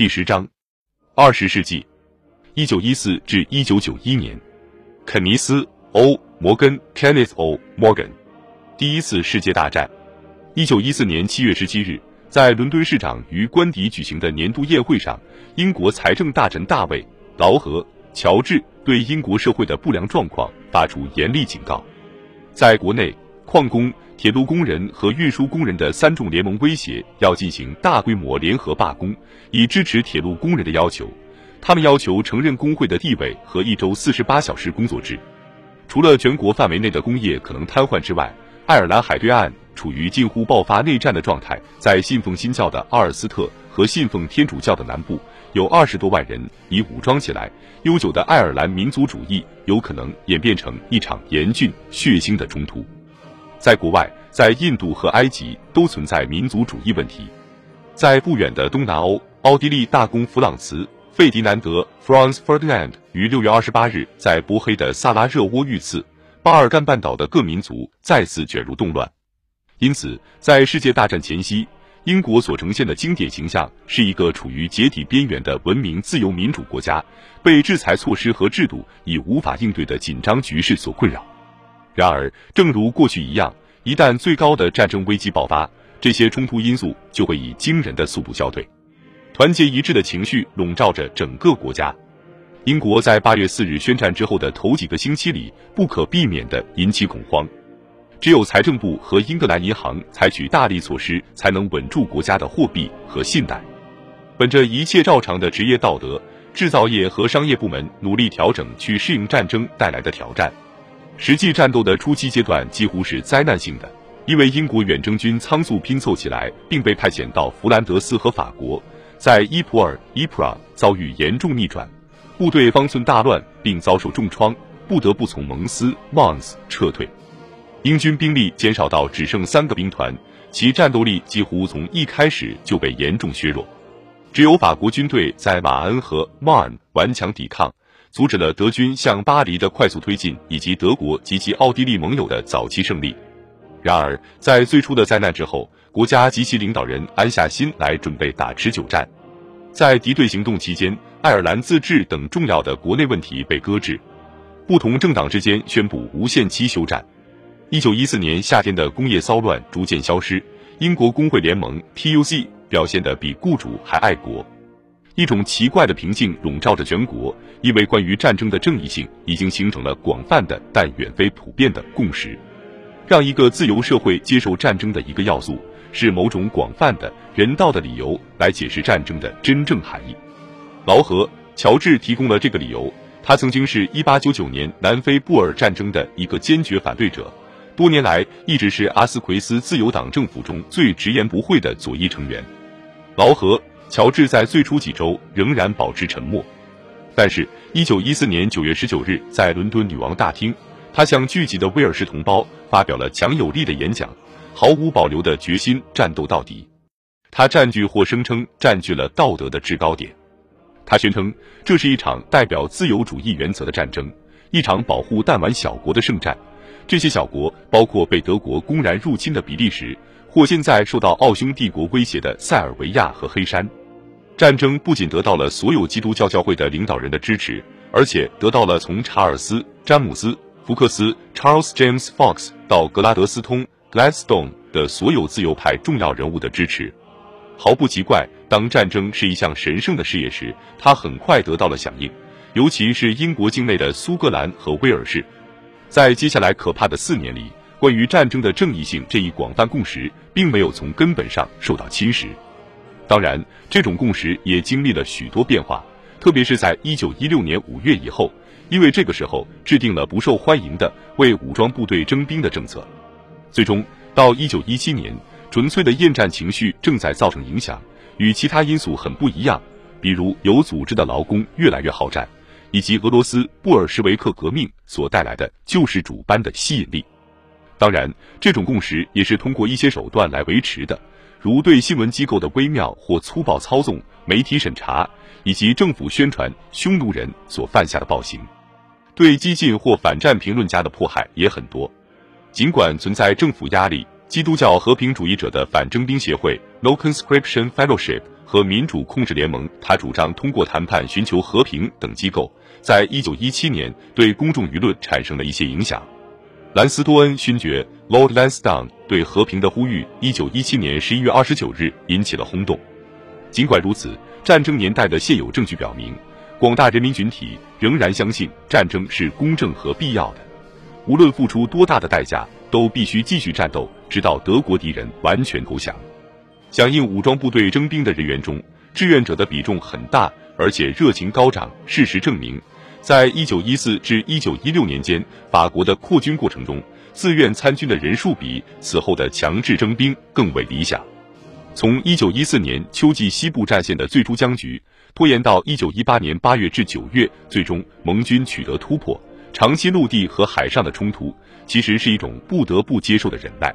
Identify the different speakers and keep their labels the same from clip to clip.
Speaker 1: 第十章，二十世纪，一九一四至一九九一年，肯尼斯 ·O· 摩根 （Kenneth O. Morgan），第一次世界大战。一九一四年七月十七日，在伦敦市长与官邸举行的年度宴会上，英国财政大臣大卫·劳合·乔治对英国社会的不良状况发出严厉警告。在国内，矿工、铁路工人和运输工人的三种联盟威胁要进行大规模联合罢工，以支持铁路工人的要求。他们要求承认工会的地位和一周四十八小时工作制。除了全国范围内的工业可能瘫痪之外，爱尔兰海对岸处于近乎爆发内战的状态。在信奉新教的阿尔斯特和信奉天主教的南部，有二十多万人已武装起来。悠久的爱尔兰民族主义有可能演变成一场严峻血腥的冲突。在国外，在印度和埃及都存在民族主义问题。在不远的东南欧，奥地利大公弗朗茨。费迪南德 （Franz Ferdinand） 于六月二十八日在波黑的萨拉热窝遇刺，巴尔干半岛的各民族再次卷入动乱。因此，在世界大战前夕，英国所呈现的经典形象是一个处于解体边缘的文明、自由、民主国家，被制裁措施和制度以无法应对的紧张局势所困扰。然而，正如过去一样，一旦最高的战争危机爆发，这些冲突因素就会以惊人的速度消退。团结一致的情绪笼罩着整个国家。英国在八月四日宣战之后的头几个星期里，不可避免地引起恐慌。只有财政部和英格兰银行采取大力措施，才能稳住国家的货币和信贷。本着一切照常的职业道德，制造业和商业部门努力调整，去适应战争带来的挑战。实际战斗的初期阶段几乎是灾难性的，因为英国远征军仓促拼凑起来，并被派遣到弗兰德斯和法国。在伊普尔伊普拉遭遇严重逆转，部队方寸大乱，并遭受重创，不得不从蒙斯 （Mons） 撤退。英军兵力减少到只剩三个兵团，其战斗力几乎从一开始就被严重削弱。只有法国军队在马恩和 Marne 顽强抵抗，阻止了德军向巴黎的快速推进，以及德国及其奥地利盟友的早期胜利。然而，在最初的灾难之后，国家及其领导人安下心来准备打持久战，在敌对行动期间，爱尔兰自治等重要的国内问题被搁置，不同政党之间宣布无限期休战。一九一四年夏天的工业骚乱逐渐消失，英国工会联盟 （P.U.C.） 表现得比雇主还爱国，一种奇怪的平静笼罩着全国，因为关于战争的正义性已经形成了广泛的但远非普遍的共识。让一个自由社会接受战争的一个要素。是某种广泛的人道的理由来解释战争的真正含义。劳合乔治提供了这个理由。他曾经是一八九九年南非布尔战争的一个坚决反对者，多年来一直是阿斯奎斯自由党政府中最直言不讳的左翼成员。劳合乔治在最初几周仍然保持沉默，但是，一九一四年九月十九日，在伦敦女王大厅，他向聚集的威尔士同胞发表了强有力的演讲。毫无保留的决心战斗到底，他占据或声称占据了道德的制高点。他宣称这是一场代表自由主义原则的战争，一场保护弹丸小国的圣战。这些小国包括被德国公然入侵的比利时，或现在受到奥匈帝国威胁的塞尔维亚和黑山。战争不仅得到了所有基督教教会的领导人的支持，而且得到了从查尔斯·詹姆斯·福克斯 （Charles James Fox） 到格拉德斯通。Gladstone 的所有自由派重要人物的支持，毫不奇怪。当战争是一项神圣的事业时，他很快得到了响应，尤其是英国境内的苏格兰和威尔士。在接下来可怕的四年里，关于战争的正义性这一广泛共识，并没有从根本上受到侵蚀。当然，这种共识也经历了许多变化，特别是在一九一六年五月以后，因为这个时候制定了不受欢迎的为武装部队征兵的政策。最终，到一九一七年，纯粹的厌战情绪正在造成影响，与其他因素很不一样，比如有组织的劳工越来越好战，以及俄罗斯布尔什维克革命所带来的救世主般的吸引力。当然，这种共识也是通过一些手段来维持的，如对新闻机构的微妙或粗暴操纵、媒体审查以及政府宣传匈奴人所犯下的暴行，对激进或反战评论家的迫害也很多。尽管存在政府压力，基督教和平主义者的反征兵协会 （No Conscription Fellowship） 和民主控制联盟，他主张通过谈判寻求和平等机构，在一九一七年对公众舆论产生了一些影响。兰斯多恩勋爵 （Lord Lansdowne） 对和平的呼吁，一九一七年十一月二十九日引起了轰动。尽管如此，战争年代的现有证据表明，广大人民群体仍然相信战争是公正和必要的，无论付出多大的代价，都必须继续战斗，直到德国敌人完全投降。响应武装部队征兵的人员中，志愿者的比重很大，而且热情高涨。事实证明，在一九一四至一九一六年间，法国的扩军过程中，自愿参军的人数比此后的强制征兵更为理想。从一九一四年秋季西部战线的最初僵局拖延到一九一八年八月至九月，最终盟军取得突破。长期陆地和海上的冲突，其实是一种不得不接受的忍耐。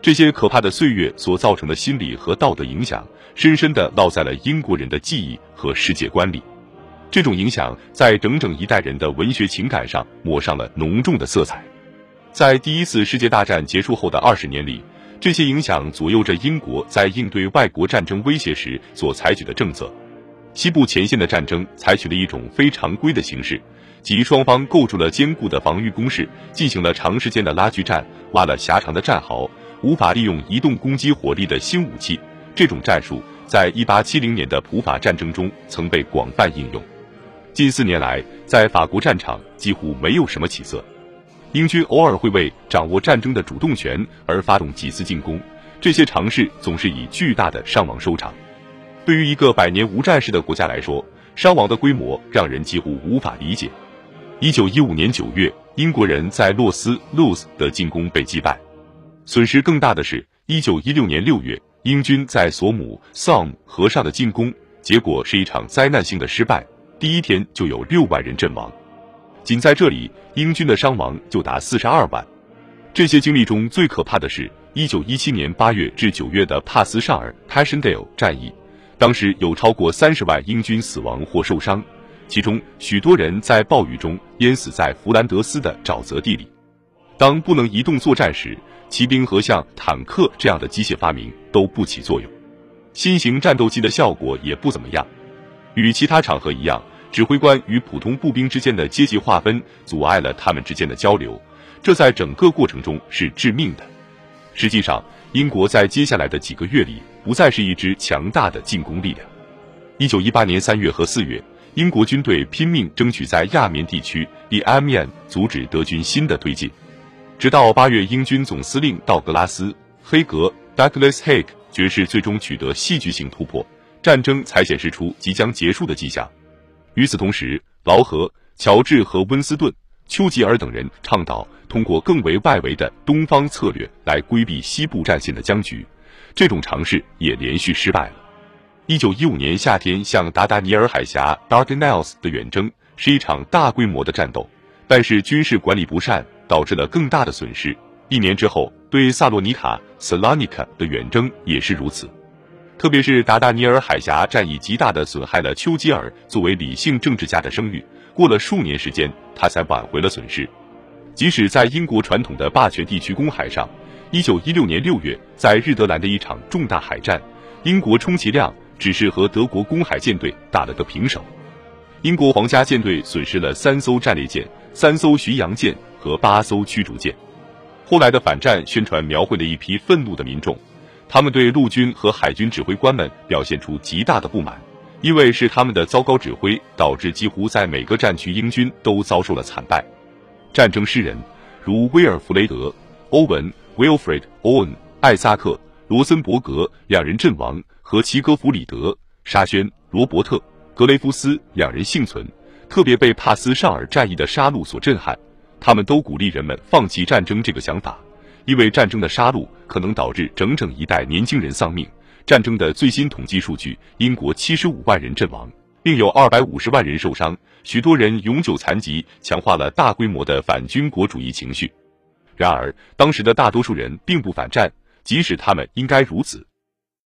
Speaker 1: 这些可怕的岁月所造成的心理和道德影响，深深地烙在了英国人的记忆和世界观里。这种影响在整整一代人的文学情感上抹上了浓重的色彩。在第一次世界大战结束后的二十年里，这些影响左右着英国在应对外国战争威胁时所采取的政策。西部前线的战争采取了一种非常规的形式，即双方构筑了坚固的防御工事，进行了长时间的拉锯战，挖了狭长的战壕。无法利用移动攻击火力的新武器，这种战术在一八七零年的普法战争中曾被广泛应用。近四年来，在法国战场几乎没有什么起色。英军偶尔会为掌握战争的主动权而发动几次进攻，这些尝试总是以巨大的伤亡收场。对于一个百年无战事的国家来说，伤亡的规模让人几乎无法理解。一九一五年九月，英国人在洛斯路斯的进攻被击败。损失更大的是，一九一六年六月，英军在索姆 （Som） 河上的进攻，结果是一场灾难性的失败。第一天就有六万人阵亡，仅在这里，英军的伤亡就达四十二万。这些经历中最可怕的是，一九一七年八月至九月的帕斯尚尔 （Passchendaele） 战役，当时有超过三十万英军死亡或受伤，其中许多人在暴雨中淹死在弗兰德斯的沼泽地里。当不能移动作战时，骑兵和像坦克这样的机械发明都不起作用，新型战斗机的效果也不怎么样。与其他场合一样，指挥官与普通步兵之间的阶级划分阻碍了他们之间的交流，这在整个过程中是致命的。实际上，英国在接下来的几个月里不再是一支强大的进攻力量。一九一八年三月和四月，英国军队拼命争取在亚眠地区以安面阻止德军新的推进。直到八月，英军总司令道格拉斯·黑格 （Douglas Haig） 爵士最终取得戏剧性突破，战争才显示出即将结束的迹象。与此同时，劳合、乔治和温斯顿·丘吉尔等人倡导通过更为外围的东方策略来规避西部战线的僵局，这种尝试也连续失败了。一九一五年夏天向达达尼尔海峡 （Dardanelles） 的远征是一场大规模的战斗，但是军事管理不善。导致了更大的损失。一年之后，对萨洛尼卡 （Salonika） 的远征也是如此。特别是达达尼尔海峡战役，极大的损害了丘吉尔作为理性政治家的声誉。过了数年时间，他才挽回了损失。即使在英国传统的霸权地区公海上，一九一六年六月，在日德兰的一场重大海战，英国充其量只是和德国公海舰队打了个平手。英国皇家舰队损失了三艘战列舰、三艘巡洋舰。和八艘驱逐舰。后来的反战宣传描绘了一批愤怒的民众，他们对陆军和海军指挥官们表现出极大的不满，因为是他们的糟糕指挥导致几乎在每个战区英军都遭受了惨败。战争诗人如威尔弗雷德·欧文 （Wilfred Owen）、艾萨克·罗森伯格两人阵亡，和齐格弗里德·沙宣·罗伯特·格雷夫斯两人幸存，特别被帕斯绍尔战役的杀戮所震撼。他们都鼓励人们放弃战争这个想法，因为战争的杀戮可能导致整整一代年轻人丧命。战争的最新统计数据，英国七十五万人阵亡，另有二百五十万人受伤，许多人永久残疾，强化了大规模的反军国主义情绪。然而，当时的大多数人并不反战，即使他们应该如此。